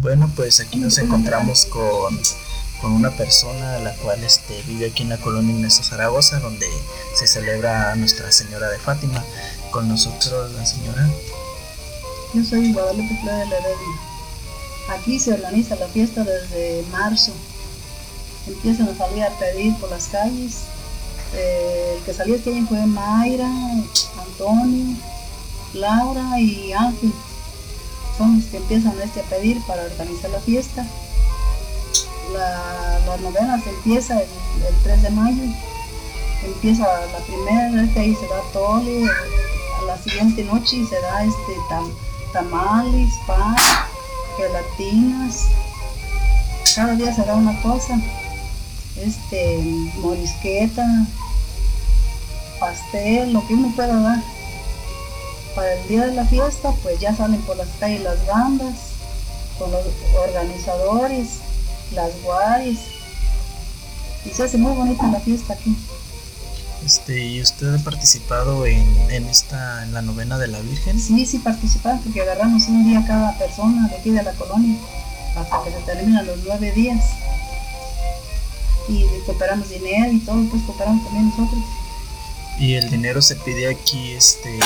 Bueno, pues aquí nos encontramos con, con una persona la cual este, vive aquí en la colonia Inés Zaragoza, donde se celebra Nuestra Señora de Fátima. Con nosotros la señora. Yo soy Guadalupe Flores de Heredia. Aquí se organiza la fiesta desde marzo. Empiezan a salir a pedir por las calles. Eh, el que salió este año fue Mayra, Antonio, Laura y Ángel. Que empiezan este a pedir para organizar la fiesta. La, la novena se empieza el, 3 de mayo. Empieza la primera, que ahí se da tole. A la siguiente noche se da este tamales, pan gelatinas, cada día se da una cosa, este, morisqueta, pastel, lo que uno pueda dar. Para el día de la fiesta, pues ya salen por las calles las bandas, con los organizadores, las guaris, y se hace muy bonita la fiesta aquí. Este, ¿Y usted ha participado en, esta, en la novena de la Virgen? Sí, sí participamos porque agarramos un día cada persona de aquí de la colonia hasta que se terminan los nueve días. Y cooperamos dinero y todo, pues cooperamos también nosotros. ¿Y el dinero se pide aquí este,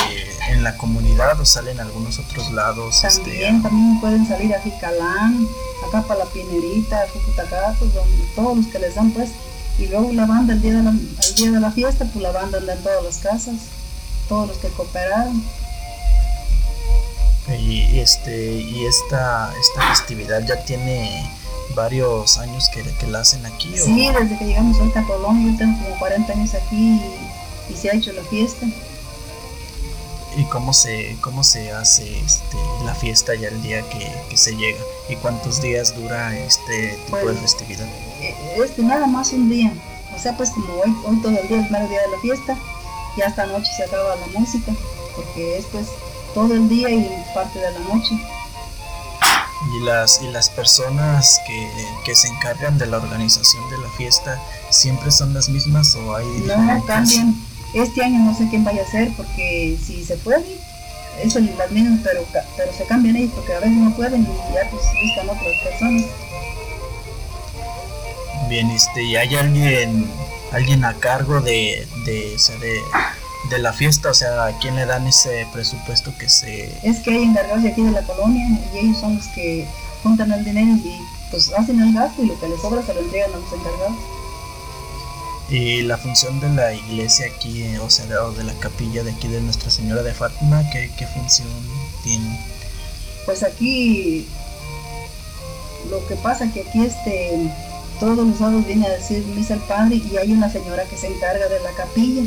en la comunidad o sale en algunos otros lados? Este, también, también pueden salir a Jicalán, acá para la Pinerita, Jujutacatos, donde todos los que les dan pues y luego la banda, el día de la, día de la fiesta, pues la banda anda en todas las casas, todos los que cooperaron. Y, este, y esta, esta festividad ya tiene varios años que, que la hacen aquí. Sí, desde que llegamos a Colombia, tengo como 40 años aquí y, se ha hecho la fiesta. ¿Y cómo se, cómo se hace este, la fiesta ya el día que, se llega? ¿Y cuántos días dura este tipo de pues, festividad? este, nada más un día. O sea, pues como hoy, hoy todo el día es el primer día de la fiesta, ya esta noche se acaba la música, porque esto es todo el día y parte de la noche. Y las, y las personas que, que se encargan de la organización de la fiesta, ¿siempre son las mismas o hay No, cambian. Este año no sé quién vaya a ser, porque si se puede, es las mismas, pero, pero se cambian ellos, porque a veces no pueden y ya pues buscan otras personas. Bien, este, ¿y hay alguien, alguien a cargo de, de, de, la fiesta? O sea, ¿a quién le dan ese presupuesto que se...? Es que hay encargados de aquí de la colonia y ellos son los que juntan el dinero y pues hacen el gasto y lo que les sobra se lo entregan a los encargados. Y la función de la iglesia aquí, o sea, de, la capilla de aquí de Nuestra Señora de Fátima, ¿qué, qué función tiene? Pues aquí lo que pasa que aquí este todos los sábados viene a decir misa el padre y hay una señora que se encarga de la capilla.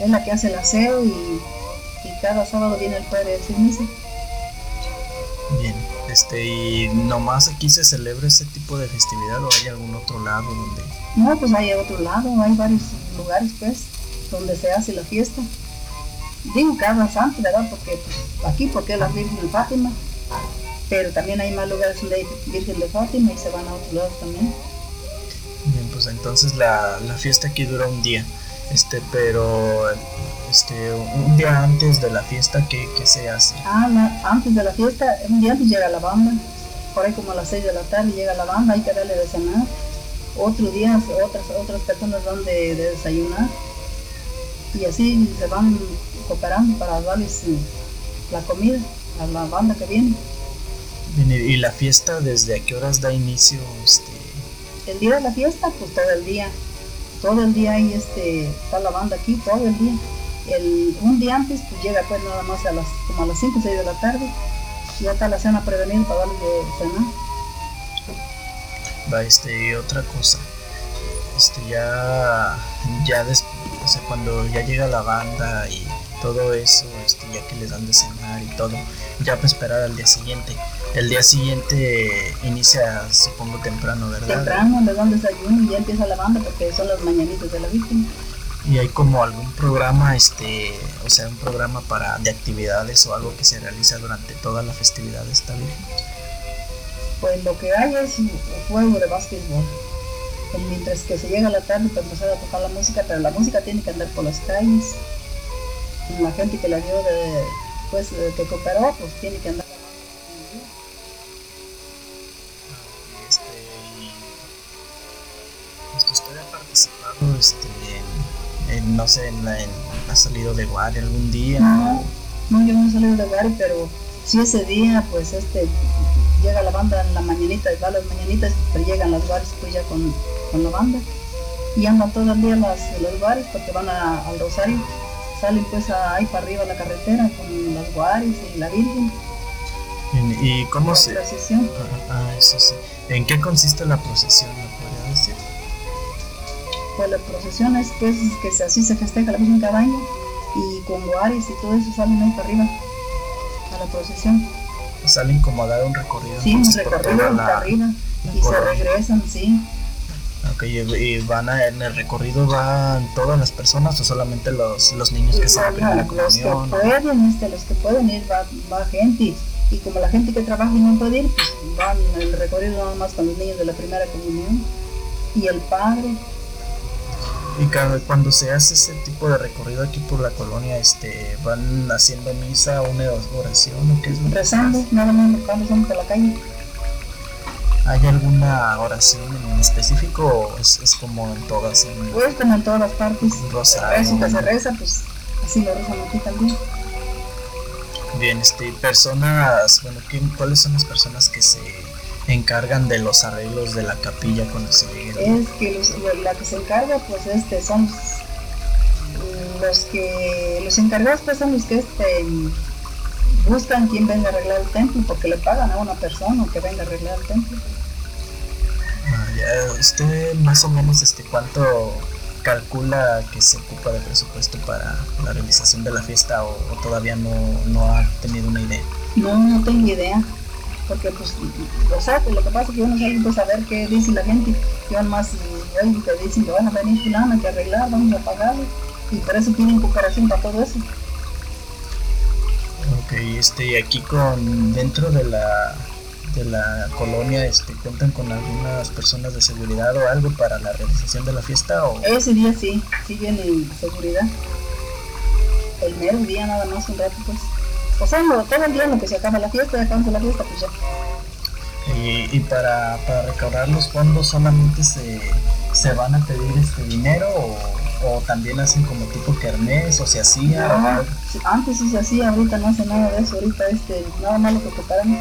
Es la que hace el aseo y, cada sábado viene el padre a decir misa. Este, ¿y nomás aquí se celebra ese tipo de festividad o hay algún otro lado donde...? No, pues hay otro lado, hay varios lugares pues, donde se hace la fiesta. Digo cada santo, ¿verdad? Porque pues, aquí, porque es la Virgen de Fátima, pero también hay más lugares donde hay Virgen de Fátima y se van a otros lados también. Bien, pues entonces la, fiesta aquí dura un día. Este, pero este, un día antes de la fiesta, ¿qué, se hace? Ah, antes de la fiesta, un día antes llega la banda. Por ahí como a las 6 de la tarde llega la banda, hay que darle de cenar. Otro día otras, otras personas van de, desayunar. Y así se van cooperando para darles eh, la comida a la banda que viene. ¿Y la fiesta desde a qué horas da inicio? Este? el día de la fiesta, pues todo el día. Todo el día ahí este, está la banda aquí, todo el día. El, un día antes, pues llega pues nada más a las, como a las 5 o 6 de la tarde. Y ya está la cena prevenida para darle de cenar. Va, este, otra cosa. Este, ya, ya después, cuando ya llega la banda y todo eso, este, ya que les dan de cenar y todo, ya para esperar al día siguiente el día siguiente inicia, supongo, temprano, ¿verdad? Temprano, le dan desayuno y ya empieza la banda porque son las mañanitas de la Virgen. ¿Y hay como algún programa, este, o sea, un programa para de actividades o algo que se realiza durante toda la festividad de esta Virgen? Pues lo que hay es un juego de básquetbol. Pues mientras que se llega la tarde para empezar a tocar la música, pero la música tiene que andar por las calles. La gente que la dio de, pues, que cooperó, pues tiene que andar no sé, en, la, en, ha salido de guardia algún día? No, no, yo no he salido de guardia, pero si ese día, pues este, llega la banda en la mañanita y va a las mañanitas, pero llegan las guardias pues ya con, con la banda y andan todo el día las, los bares porque van al Rosario, salen pues ahí para arriba la carretera con las guaris y la Virgen. ¿Y cómo la se...? procesión. Ah, ah, eso sí. ¿En qué consiste la procesión, me podría decir? Pues la procesión es pues que se- así se festeja la Virgen cada año y con guaris y todo eso salen ahí para arriba a la procesión. Salen como a dar un recorrido. Sí, un recorrido para la- arriba la y se regresan, sí. Ok, y, van a, en el recorrido van todas las personas o solamente los, los niños que están a primera Bueno, los que comunión. pueden, este, los que pueden ir, va, va gente. Y como la gente que trabaja y no puede ir, pues van el recorrido nada más con los niños de la primera comunión. Y el padre, Y cada, cuando se hace ese tipo de recorrido aquí por la colonia, este, van haciendo misa, una oración o qué es lo que se rezando, nada más cuando estamos por la calle. ¿Hay alguna oración en específico o es, es como en todas? En, Pues como en todas partes. Un rosario. Eso que se reza, pues así lo rezan aquí también. Bien, este, personas, bueno, ¿qué- ¿cuáles son las personas que se encargan de los arreglos de la capilla cuando se llegue? Es que los- la- que se encarga, pues este, son los, los que, los encargados pues son los que este, buscan quién venga a arreglar el templo, porque le pagan a una persona que venga a arreglar el templo. Ah, ya, ¿Usted más o menos este, cuánto calcula que se ocupa de presupuesto para la realización de la fiesta o, o todavía no, no ha tenido una idea? No, no tengo idea. Porque, pues, o sea, pues, lo que pasa es que uno sale pues, a ver qué dice la gente. Yo más oigo que dicen que van a venir fulana, que arreglar, vamos a pagarle. Y por eso tienen cooperación para todo eso. Ok, este, y aquí con, dentro de la, de la colonia, este, ¿cuentan con algunas personas de seguridad o algo para la realización de la fiesta o...? Ese día sí, sí viene seguridad. El mero día nada más un rato, pues. O sea, no, todo el día en lo que se acaba la fiesta, acabamos la fiesta, pues ya. Y, y para, para recaudar los fondos solamente se, se van a pedir este dinero o, o también hacen como tipo kermés o se hacía o antes sí se hacía, ahorita no hace nada de eso, ahorita este, nada más lo que cooperamos.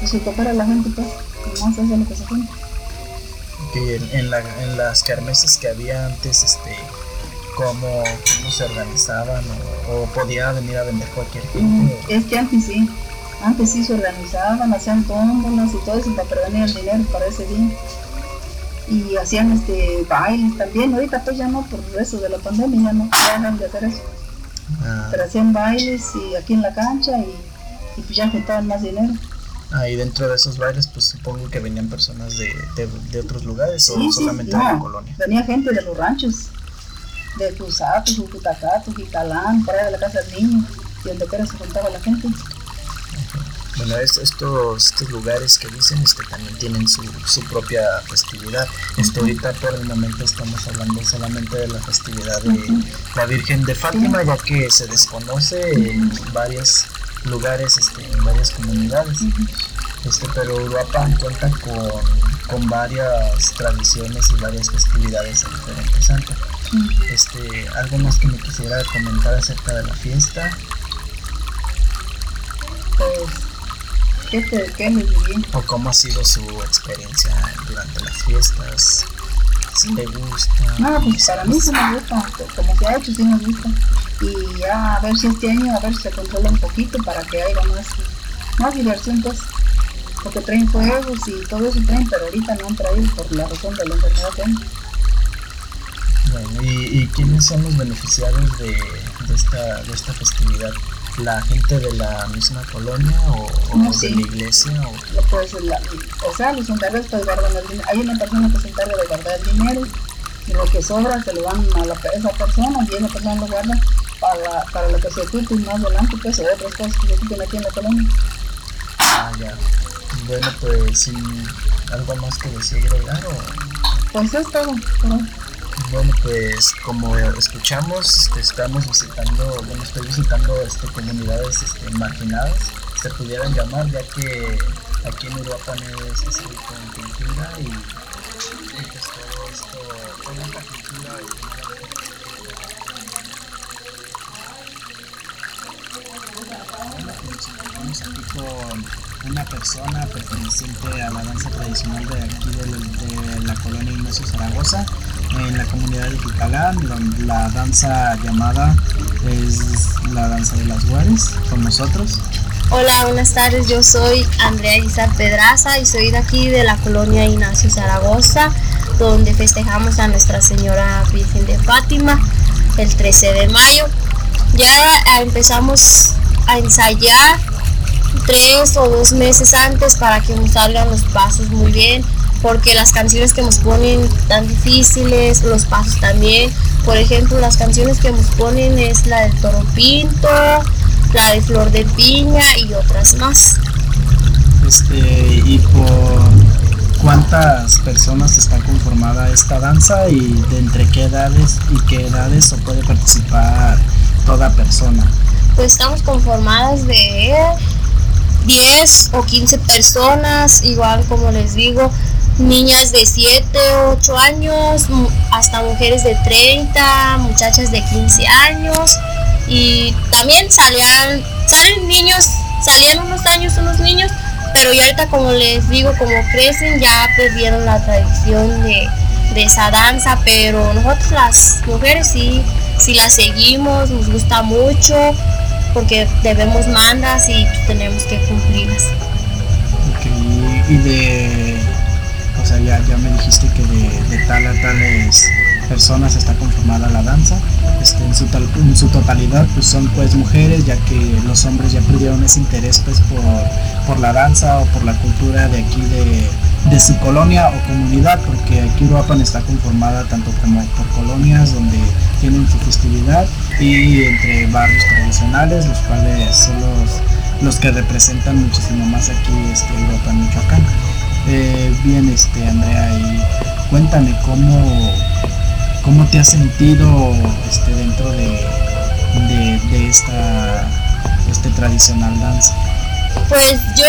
Pues se coopera la gente, pues, eso es lo que se cuenta. en, en, la- en las kermeses que había antes este cómo, se organizaban o, o podía venir a vender cualquier Mm, gente o- Es que antes sí, antes sí se organizaban, hacían tómbolas y todo eso para prevenir el dinero para ese día. Y hacían este bailes también, ahorita pues ya no, por eso de la pandemia ya no, dejan de hacer eso. ah, Pero hacían bailes y aquí en la cancha y, y pues ya juntaban más dinero. ahí dentro de esos bailes pues supongo que venían personas de, de, de otros lugares o Sí, sí, solamente de la colonia venía gente de los ranchos, de Cusato, Jucutacato, Jicalán, por ahí de la casa del niño, y donde quiera se juntaba la gente. bueno es- estos, estos lugares que dicen este también tienen su, su propia festividad. Este ahorita por el momento estamos hablando solamente de la festividad de la Virgen de Fátima ya que se desconoce en varios lugares este, en varias comunidades. Este, pero Uruapan cuenta con, con varias tradiciones y varias festividades en diferente santo. Este, algo más que me quisiera comentar acerca de la fiesta. Pues, ¿qué, te, qué les diría? o cómo ha sido su experiencia durante las fiestas. Si le gusta. No, pues si para mí sí me gusta, como se ha hecho sí me gusta. Y ya a ver si este año, a ver si se controla un poquito para que haya más, más diversión pues. Porque traen fuegos y todo eso traen, pero ahorita no han traído por la razón de la enfermedad que hay. Bueno, ¿y, y quiénes son los beneficiarios de, de esta, de esta festividad? ¿La gente de la misma colonia o, o No, de la iglesia? O, ser la- o sea, los encargados pues guardan el dinero. Hay una persona que se encarga de guardar el dinero y lo que sobra se lo dan a la, esa persona y esa persona lo guarda para, para lo que se ocupe más adelante, pues, o otras cosas que se ocupen aquí en la colonia. ah, ya. Bueno, pues algo más que decir agregar o... Pues es todo. por hoy. Bueno, pues como escuchamos, este, estamos visitando, bueno, estoy visitando este, comunidades este, marginadas, se pudieran llamar, ya que aquí en Uruapan es, es rico en cultura y y pues todo esto, toda esta cultura Estamos aquí con una persona perteneciente a la danza tradicional de aquí de, la colonia Ignacio Zaragoza en la comunidad de Jicalán, la, danza llamada es la danza de las guares con nosotros. Hola, buenas tardes. Yo soy Andrea Guizar Pedraza y soy de aquí de la colonia Ignacio Zaragoza, donde festejamos a Nuestra Señora Virgen de Fátima el 13 de mayo. Ya empezamos a ensayar tres o dos meses antes para que nos salgan los pasos muy bien porque las canciones que nos ponen tan difíciles, los pasos también. Por ejemplo, las canciones que nos ponen es la del toro pinto, la de flor de piña y otras más. Este, y por cuántas personas está conformada esta danza y de entre qué edades y qué edades o puede participar toda persona. Pues estamos conformadas de 10 o 15 personas, igual como les digo, niñas de 7, 8 años, hasta mujeres de 30, muchachas de 15 años. Y también salían, salen niños, salían unos años unos niños, pero ya ahorita como les digo, como crecen ya perdieron la tradición de, de esa danza, pero nosotros las mujeres sí, sí la seguimos, nos gusta mucho porque debemos mandas y tenemos que cumplirlas. y de o sea, ya, ya me dijiste que de, tal a tales personas está conformada la danza. Este, en, su en su totalidad pues son pues mujeres, ya que los hombres ya perdieron ese interés pues por, por la danza o por la cultura de aquí de, de su colonia o comunidad, porque aquí Uruapan está conformada tanto como por colonias donde tienen su festividad y entre barrios tradicionales, los cuales son los, los que representan muchísimo más aquí este, Uruapan, Michoacán. Eh, bien, este, Andrea, y cuéntame cómo, cómo te has sentido este, dentro de, de, esta este tradicional danza. Pues yo,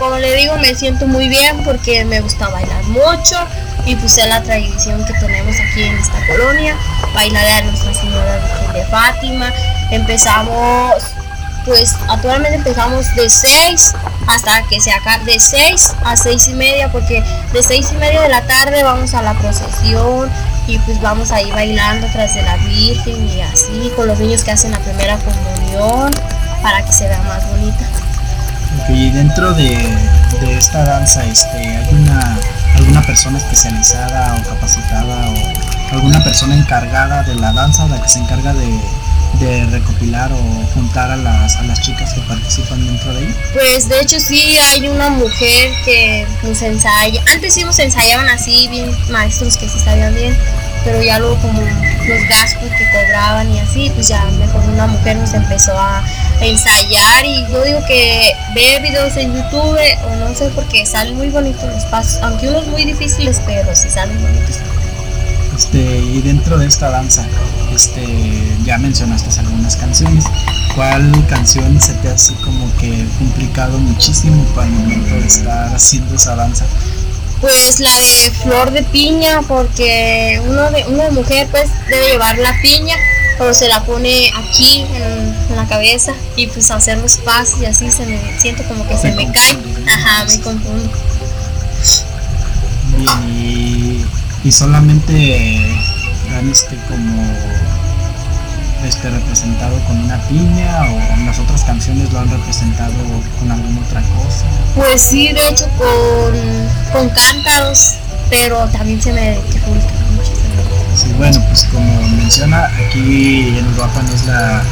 como le digo, me siento muy bien porque me gusta bailar mucho y puse la tradición que tenemos aquí en esta colonia, bailar a Nuestra Señora Virgen de Fátima. Empezamos pues actualmente empezamos de 6 hasta que se acabe, de 6 a 6 y media, porque de 6 y media de la tarde vamos a la procesión y pues vamos ahí bailando tras de la Virgen y así, con los niños que hacen la primera comunión, para que se vea más bonita. Dentro de, esta danza, este, ¿hay una, alguna persona especializada o capacitada o alguna persona encargada de la danza, la que se encarga de de recopilar o juntar a las, a las chicas que participan dentro de ella? Pues de hecho sí hay una mujer que nos ensaya. Antes sí nos ensayaban así, bien maestros que sí sabían bien, pero ya luego como los gastos que cobraban y así, pues ya mejor una mujer nos empezó a, ensayar y yo digo que ver videos en YouTube o no sé porque salen muy bonitos los pasos, aunque unos muy difíciles, pero sí salen bonitos. Este, y dentro de esta danza, este, ya mencionaste algunas canciones. ¿Cuál canción se te hace como que complicado muchísimo para el momento de estar haciendo esa danza? Pues la de flor de piña, porque uno de una mujer pues debe llevar la piña, pero se la pone aquí en, la cabeza y pues hacer los pasos y así se me siento como que se me cae. Ajá, me confundo. Y, solamente dan este como este, representado con una piña o en las otras canciones lo han representado con alguna otra cosa? Pues sí, de hecho con, con cántaros, pero también se me dificulta Sí, bueno, pues como menciona, aquí en Uruapan es la,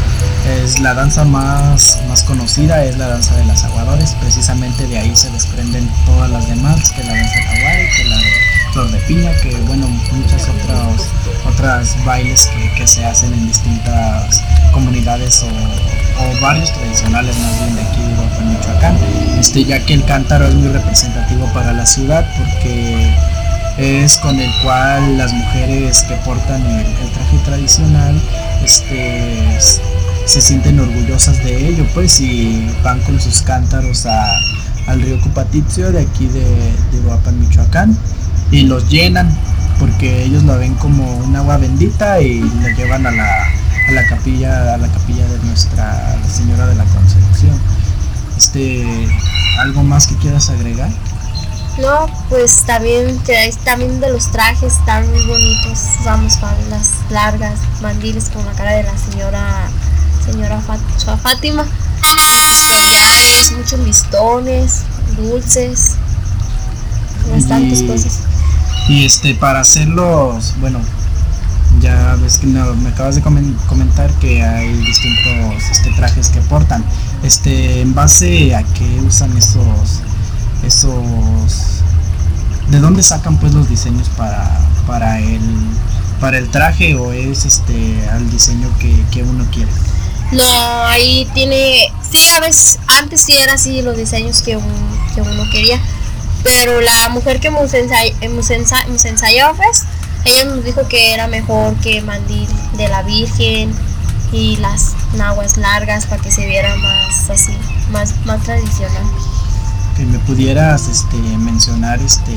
es la danza más, más conocida, es la danza de las aguadores, precisamente de ahí se desprenden todas las demás, que la danza jaguar que la de flor de piña, que bueno, muchas otras otras bailes que, se hacen en distintas comunidades o, barrios tradicionales más bien de aquí de Michoacán, este, ya que el cántaro es muy representativo para la ciudad porque es con el cual las mujeres que portan el, traje tradicional este, se sienten orgullosas de ello pues y van con sus cántaros al río Cupatizio de aquí de, de Michoacán y los llenan porque ellos lo ven como un agua bendita y lo llevan a la, a la capilla a la capilla de nuestra Señora de la Concepción. Este, algo más que quieras agregar? No, pues también que también de los trajes están muy bonitos, usamos faldas largas, mandiles con la cara de la señora señora Fátima, collares, muchos listones, dulces, bastantes cosas. Y este para hacerlos, bueno, ya ves que me acabas de comentar que hay distintos este, trajes que portan. Este, en base a qué usan esos esos de dónde sacan pues los diseños para para el para el traje o es este al diseño que, uno quiere no ahí tiene sí a veces antes sí era así los diseños que, que uno quería pero la mujer que hemos, ensayado pues ella nos dijo que era mejor que mandil de la virgen y las naguas largas para que se viera más así más más tradicional me pudieras este, mencionar este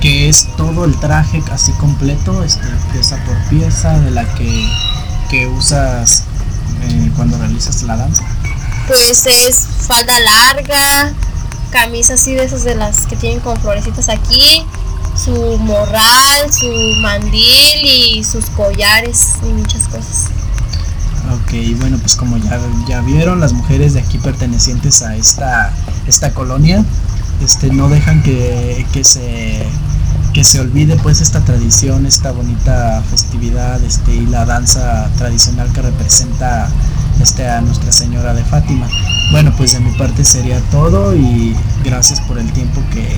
que es todo el traje así completo, este, pieza por pieza de la que, que usas eh, cuando realizas la danza? Pues es falda larga, camisa así de esas de las que tienen con florecitas aquí, su morral, su mandil y sus collares y muchas cosas. Ok, bueno, pues como ya, ya vieron, las mujeres de aquí pertenecientes a esta, esta colonia este, no dejan que, se, que se olvide pues esta tradición, esta bonita festividad este, y la danza tradicional que representa este, a Nuestra Señora de Fátima. Bueno, pues de mi parte sería todo y gracias por el tiempo que,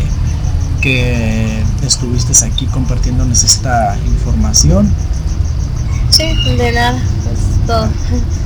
que estuviste aquí compartiéndonos esta información. Sí, de nada, es todo.